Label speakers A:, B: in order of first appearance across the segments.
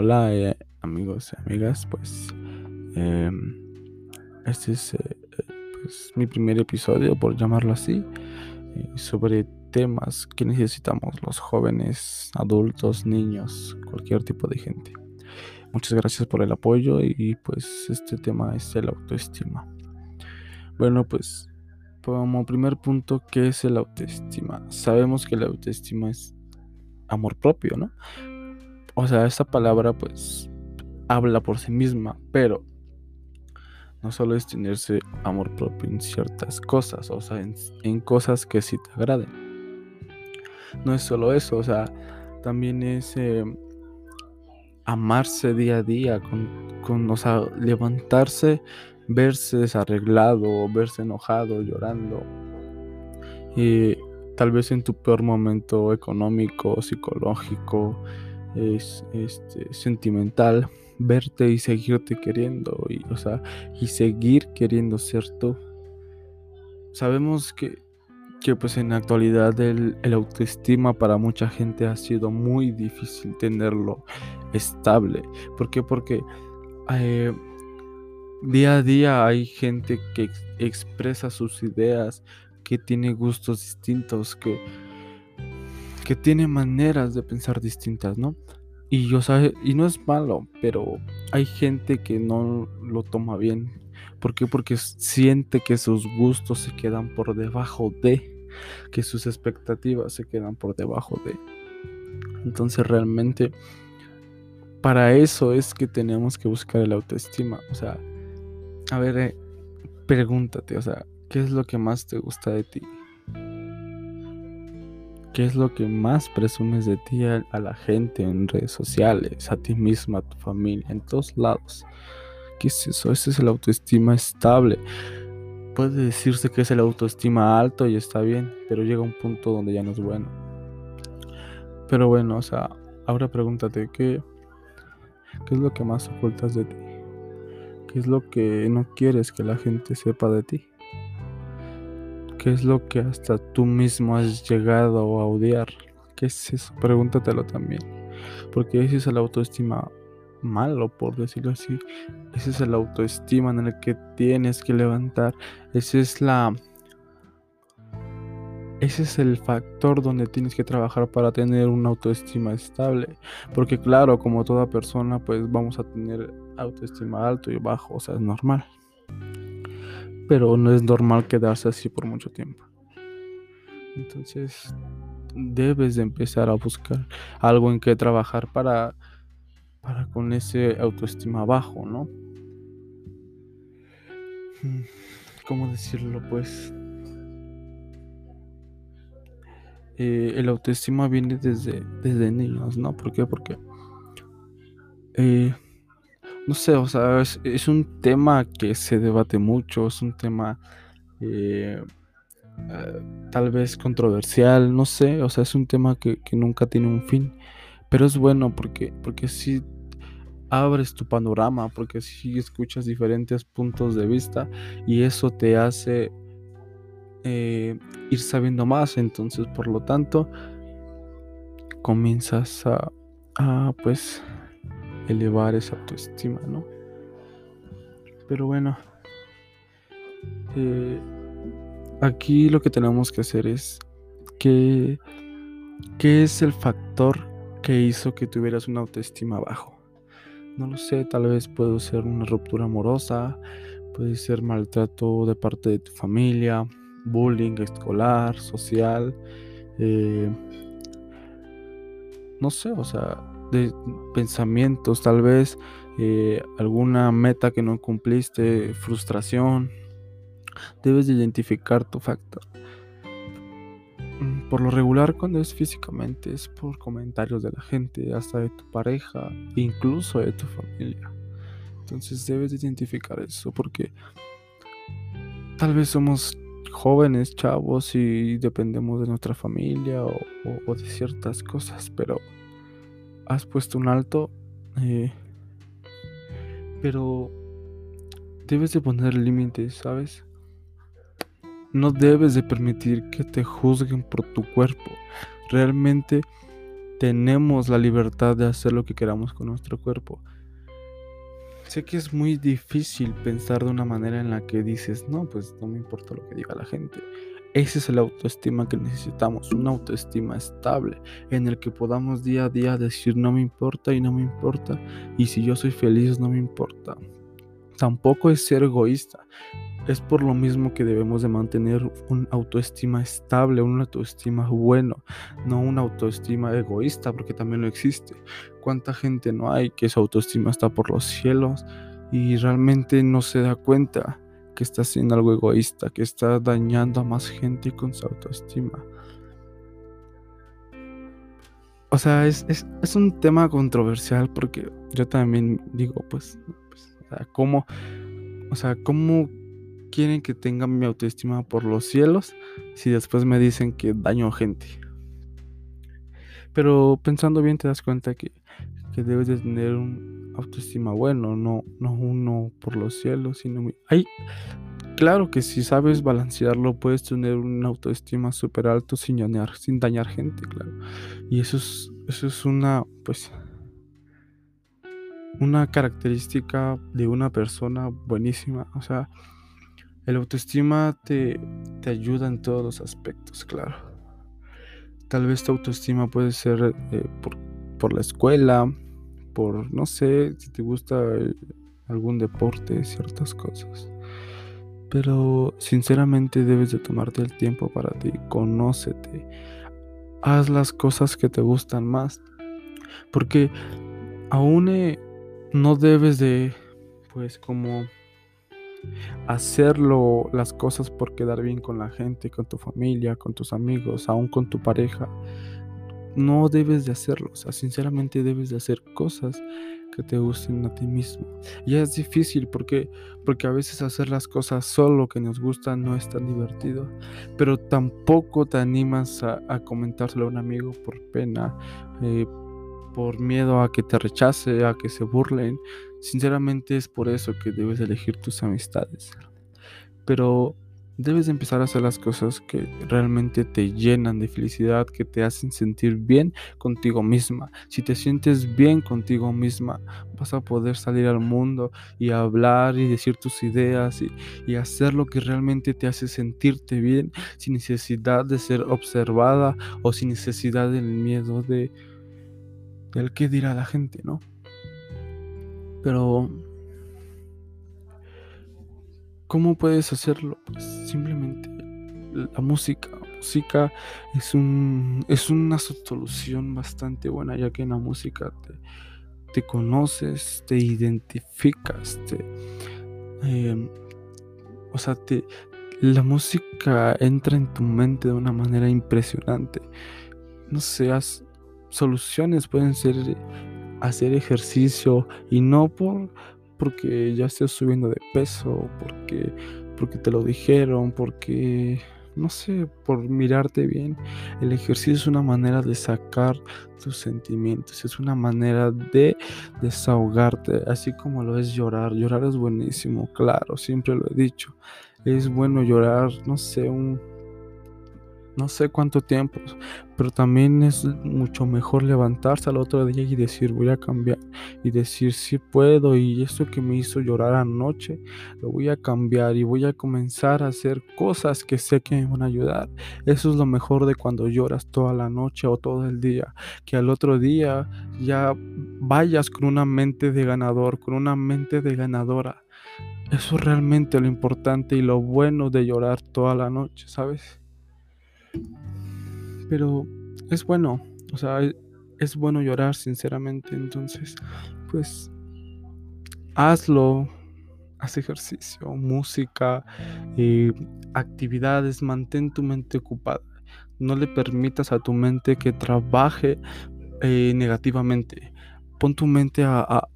A: Hola eh, amigos y amigas, pues em, este es eh, pues, mi primer episodio, por llamarlo así, eh, sobre temas que necesitamos los jóvenes, adultos, niños, cualquier tipo de gente. Muchas gracias por el apoyo y pues este tema es el autoestima. Bueno, pues como primer punto, ¿qué es el autoestima? Sabemos que la autoestima es amor propio, ¿no? O sea, esta palabra pues habla por sí misma, pero no solo es tenerse amor propio en ciertas cosas, o sea, en, cosas que sí te agraden. No es solo eso, o sea, también es eh, amarse día a día, con, con, o sea, levantarse, verse desarreglado, verse enojado, llorando. Y tal vez en tu peor momento económico, psicológico, es este, sentimental verte y seguirte queriendo y, o sea, y seguir queriendo ser tú. Sabemos que, que pues en la actualidad el, autoestima para mucha gente ha sido muy difícil tenerlo estable. ¿Por qué? Porque eh, día a día hay gente que expresa sus ideas, que tiene gustos distintos, que que tiene maneras de pensar distintas, ¿no? Y yo sabe, y no es malo, pero hay gente que no lo toma bien. ¿Por qué? Porque siente que sus gustos se quedan por debajo de, que sus expectativas se quedan por debajo de. Entonces realmente para eso es que tenemos que buscar el autoestima. O sea, a ver, eh, pregúntate, o sea, ¿qué es lo que más te gusta de ti? ¿Qué es lo que más presumes de ti a, la gente en redes sociales, a ti misma, a tu familia, en todos lados? ¿Qué es eso? Ese es el autoestima estable. Puede decirse que es el autoestima alto y está bien, pero llega un punto donde ya no es bueno. Pero bueno, o sea, ahora pregúntate, ¿qué, qué es lo que más ocultas de ti? ¿Qué es lo que no quieres que la gente sepa de ti? ¿Qué es lo que hasta tú mismo has llegado a odiar? ¿Qué es eso? Pregúntatelo también. Porque ese es el autoestima malo, por decirlo así. Ese es el autoestima en el que tienes que levantar. Ese es la... Ese es el factor donde tienes que trabajar para tener una autoestima estable. Porque claro, como toda persona, pues vamos a tener autoestima alto y bajo, o sea, es normal pero no es normal quedarse así por mucho tiempo. Entonces, debes de empezar a buscar algo en que trabajar para, para con ese autoestima bajo, ¿no? Hmm, ¿Cómo decirlo? Pues eh, el autoestima viene desde, desde niños, ¿no? ¿Por qué? Porque eh, no sé, o sea, es, un tema que se debate mucho, es un tema eh, eh, tal vez controversial, no sé, o sea, es un tema que, nunca tiene un fin, pero es bueno porque, porque sí abres tu panorama, porque sí escuchas diferentes puntos de vista y eso te hace eh, ir sabiendo más, entonces por lo tanto comienzas a, a pues elevar esa autoestima, ¿no? Pero bueno, eh, aquí lo que tenemos que hacer es que, ¿qué es el factor que hizo que tuvieras una autoestima bajo? No lo sé, tal vez puede ser una ruptura amorosa, puede ser maltrato de parte de tu familia, bullying escolar, social, eh, no sé, o sea, de pensamientos, tal vez eh, alguna meta que no cumpliste, frustración. Debes de identificar tu factor. Mm, por lo regular, cuando es físicamente, es por comentarios de la gente, hasta de tu pareja, incluso de tu familia. Entonces debes de identificar eso porque tal vez somos jóvenes, chavos y dependemos de nuestra familia o de ciertas cosas, pero has puesto un alto, eh, pero debes de poner límites, ¿sabes? No debes de permitir que te juzguen por tu cuerpo. Realmente tenemos la libertad de hacer lo que queramos con nuestro cuerpo. Sé que es muy difícil pensar de una manera en la que dices, no, pues no me importa lo que diga la gente. Ese es el autoestima que necesitamos, una autoestima estable en el que podamos día a día decir no me importa y no me importa y si yo soy feliz no me importa. Tampoco es ser egoísta. Es por lo mismo que debemos de mantener una autoestima estable, una autoestima bueno, no una autoestima egoísta, porque también lo existe. ¿Cuánta gente no hay que su autoestima está por los cielos y realmente no se da cuenta que está haciendo algo egoísta, que está dañando a más gente con su autoestima? O sea, es, un tema controversial porque yo también digo, pues, pues ¿cómo, o sea, cómo quieren que tenga mi autoestima por los cielos si después me dicen que daño gente? Pero pensando bien te das cuenta que, debes de tener un autoestima bueno, no, no uno por los cielos, sino... Hay, claro que si sabes balancearlo puedes tener una autoestima súper alto sin dañar, sin dañar gente, claro. Y eso es, eso es una, pues, una característica de una persona buenísima. O sea, el autoestima te, te ayuda en todos los aspectos, claro. Tal vez tu autoestima puede ser eh, por, la escuela, por, no sé, si te gusta algún deporte, ciertas cosas. Pero sinceramente debes de tomarte el tiempo para ti, conócete, haz las cosas que te gustan más. Porque aún eh, no debes de, pues como hacerlo las cosas por quedar bien con la gente, con tu familia, con tus amigos, aún con tu pareja. No debes de hacerlo, sinceramente debes de hacer cosas que te gusten a ti mismo. Y es difícil porque porque a veces hacer las cosas solo que nos gustan no es tan divertido, pero tampoco te animas a, comentárselo a un amigo por pena, eh, por miedo a que te rechace, a que se burlen. Sinceramente es por eso que debes elegir tus amistades. Pero debes empezar a hacer las cosas que realmente te llenan de felicidad, que te hacen sentir bien contigo misma. Si te sientes bien contigo misma, vas a poder salir al mundo y hablar y decir tus ideas y, y hacer lo que realmente te hace sentirte bien sin necesidad de ser observada o sin necesidad del miedo de del qué dirá la gente, ¿no? Pero, ¿cómo puedes hacerlo? Pues simplemente la música. La música es, un, es una solución bastante buena, ya que en la música te, te conoces, te identificas, te, em, o sea, te, la música entra en tu mente de una manera impresionante. No seas soluciones pueden ser hacer ejercicio y no por porque ya estés subiendo de peso, porque porque te lo dijeron, porque no sé, por mirarte bien. El ejercicio es una manera de sacar tus sentimientos, es una manera de desahogarte, así como lo es llorar. Llorar es buenísimo, claro, siempre lo he dicho. Es bueno llorar, no sé, un no sé cuánto tiempo, pero también es mucho mejor levantarse al otro día y decir voy a cambiar y decir si puedo y esto que me hizo llorar anoche lo voy a cambiar y voy a comenzar a hacer cosas que sé que me van a ayudar. Eso es lo mejor de cuando lloras toda la noche o todo el día, que al otro día ya vayas con una mente de ganador, con una mente de ganadora. Eso es realmente lo importante y lo bueno de llorar toda la noche, ¿sabes? Pero es bueno, o sea, e, es bueno llorar sinceramente, entonces, pues, hazlo, haz ejercicio, música, eh, actividades, mantén tu mente ocupada. No le permitas a tu mente que trabaje eh, negativamente. Pon tu mente a,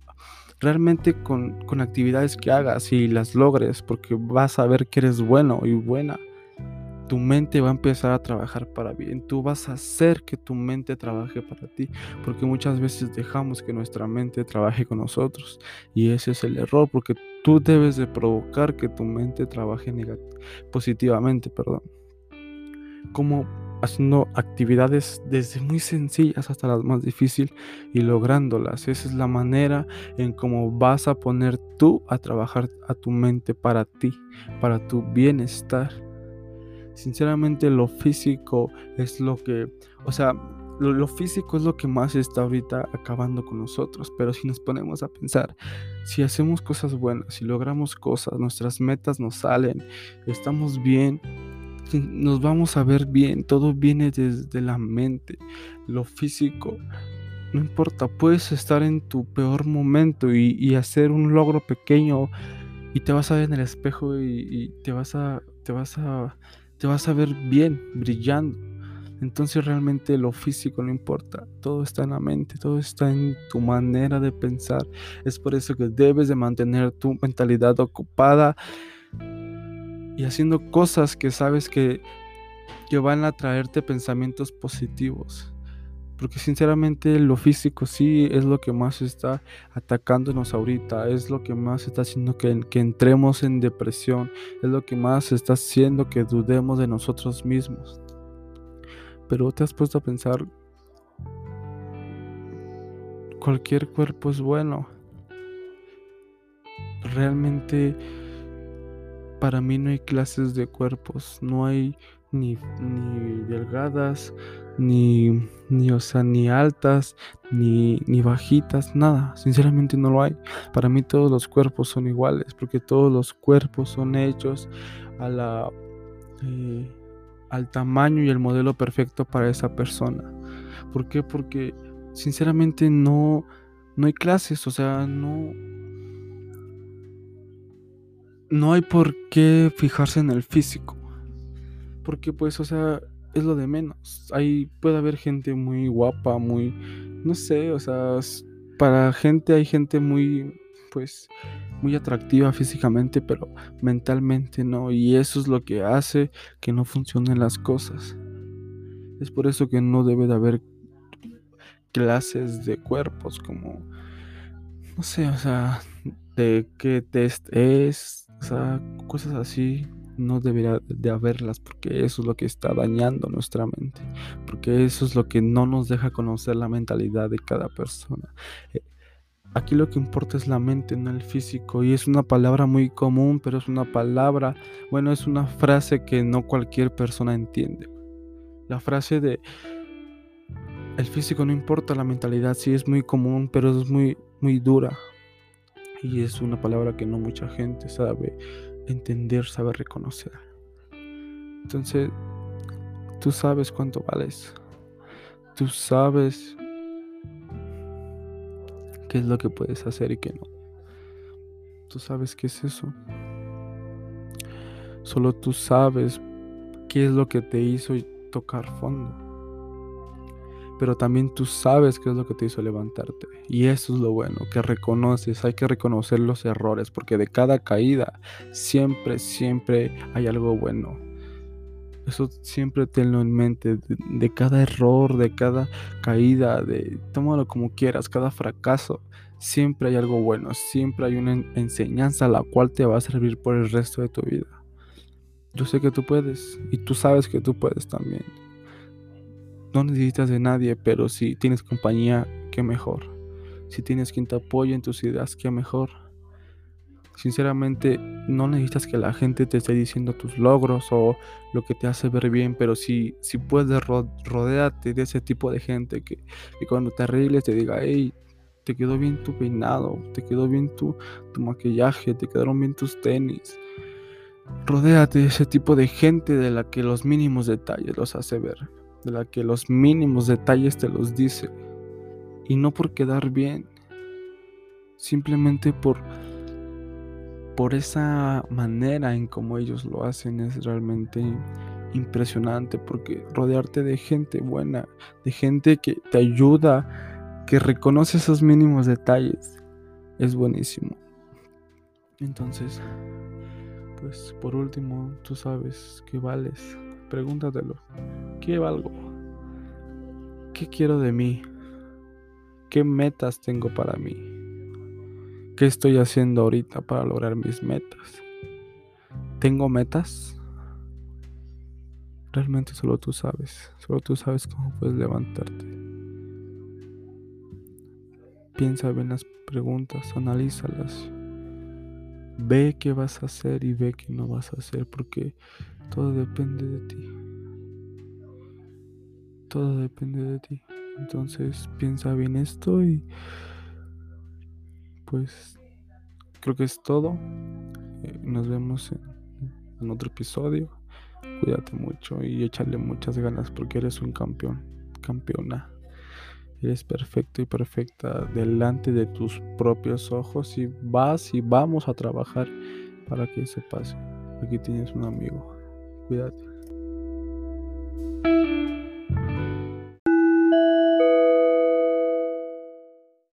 A: realmente con, con, actividades que hagas y las logres, porque vas a ver que eres bueno y buena tu mente va a empezar a trabajar para bien. Tú vas a hacer que tu mente trabaje para ti, porque muchas veces dejamos que nuestra mente trabaje con nosotros y ese es el error, porque tú debes de provocar que tu mente trabaje positivamente, perdón. Como haciendo actividades desde muy sencillas hasta las más difíciles y lográndolas. Esa es la manera en cómo vas a poner tú a trabajar a tu mente para ti, para tu bienestar. Sinceramente lo físico es lo que, o sea, lo, físico es lo que más está ahorita acabando con nosotros, pero si nos ponemos a pensar, si hacemos cosas buenas, si logramos cosas, nuestras metas nos salen, estamos bien, nos vamos a ver bien, todo viene desde la mente, lo físico. No importa, puedes estar en tu peor momento y, hacer un logro pequeño y te vas a ver en el espejo y, te vas a, te vas a, te vas a ver bien, brillando. Entonces realmente lo físico no importa, todo está en la mente, todo está en tu manera de pensar. Es por eso que debes de mantener tu mentalidad ocupada y haciendo cosas que sabes que, que van a traerte pensamientos positivos. Porque sinceramente lo físico sí es lo que más está atacándonos ahorita, es lo que más está haciendo que, que entremos en depresión, es lo que más está haciendo que dudemos de nosotros mismos. Pero te has puesto a pensar, cualquier cuerpo es bueno. Realmente para mí no hay clases de cuerpos, no hay ni, delgadas, ni, ni, o sea, ni altas, ni, ni bajitas, nada, sinceramente no lo hay. Para mí todos los cuerpos son iguales, porque todos los cuerpos son hechos a la, eh, al tamaño y el modelo perfecto para esa persona. ¿Por qué? Porque sinceramente no, no hay clases, o sea, no no hay por qué fijarse en el físico. Porque pues, o sea, es lo de menos. Ahí puede haber gente muy guapa, muy, no sé, o sea, para gente hay gente muy, pues, muy atractiva físicamente, pero mentalmente no. Y eso es lo que hace que no funcionen las cosas. Es por eso que no debe de haber clases de cuerpos como, no sé, o sea, de qué test es, o sea, cosas así no debería de haberlas porque eso es lo que está dañando nuestra mente, porque eso es lo que no nos deja conocer la mentalidad de cada persona. Eh, aquí lo que importa es la mente, no el físico, y es una palabra muy común, pero es una palabra, bueno, es una frase que no cualquier persona entiende. La frase de el físico no importa, la mentalidad sí es muy común, pero es muy, muy dura, y es una palabra que no mucha gente sabe entender, sabe reconocer. Entonces, tú sabes cuánto vales. Tú sabes qué es lo que puedes hacer y qué no. Tú sabes qué es eso. Solo tú sabes qué es lo que te hizo tocar fondo pero también tú sabes qué es lo que te hizo levantarte. Y eso es lo bueno, que reconoces, hay que reconocer los errores, porque de cada caída siempre, siempre hay algo bueno. Eso siempre tenlo en mente, de, cada error, de cada caída, de tómalo como quieras, cada fracaso, siempre hay algo bueno, siempre hay una enseñanza la cual te va a servir por el resto de tu vida. Yo sé que tú puedes y tú sabes que tú puedes también no necesitas de nadie, pero si tienes compañía, qué mejor. Si tienes quien te apoye en tus ideas, qué mejor. Sinceramente, no necesitas que la gente te esté diciendo tus logros o lo que te hace ver bien, pero si, si puedes rodearte de ese tipo de gente que, cuando te arregles te diga, hey, te quedó bien tu peinado, te quedó bien tu, tu maquillaje, te quedaron bien tus tenis. Rodéate de ese tipo de gente de la que los mínimos detalles los hace ver de la que los mínimos detalles te los dice. Y no por quedar bien, simplemente por por esa manera en como ellos lo hacen es realmente impresionante porque rodearte de gente buena, de gente que te ayuda, que reconoce esos mínimos detalles, es buenísimo. Entonces, pues por último, tú sabes que vales Pregúntatelo. ¿Qué valgo? ¿Qué quiero de mí? ¿Qué metas tengo para mí? ¿Qué estoy haciendo ahorita para lograr mis metas? ¿Tengo metas? Realmente solo tú sabes, solo tú sabes cómo puedes levantarte. Piensa bien las preguntas, analízalas. Ve qué vas a hacer y ve qué no vas a hacer, porque todo depende de ti. Todo depende de ti. Entonces piensa bien esto y pues creo que es todo. Eh, nos vemos en otro episodio. Cuídate mucho y échale muchas ganas porque eres un campeón, campeona. Eres perfecto y perfecta delante de tus propios ojos y vas y vamos a trabajar para que eso pase. Aquí tienes un amigo. Cuídate.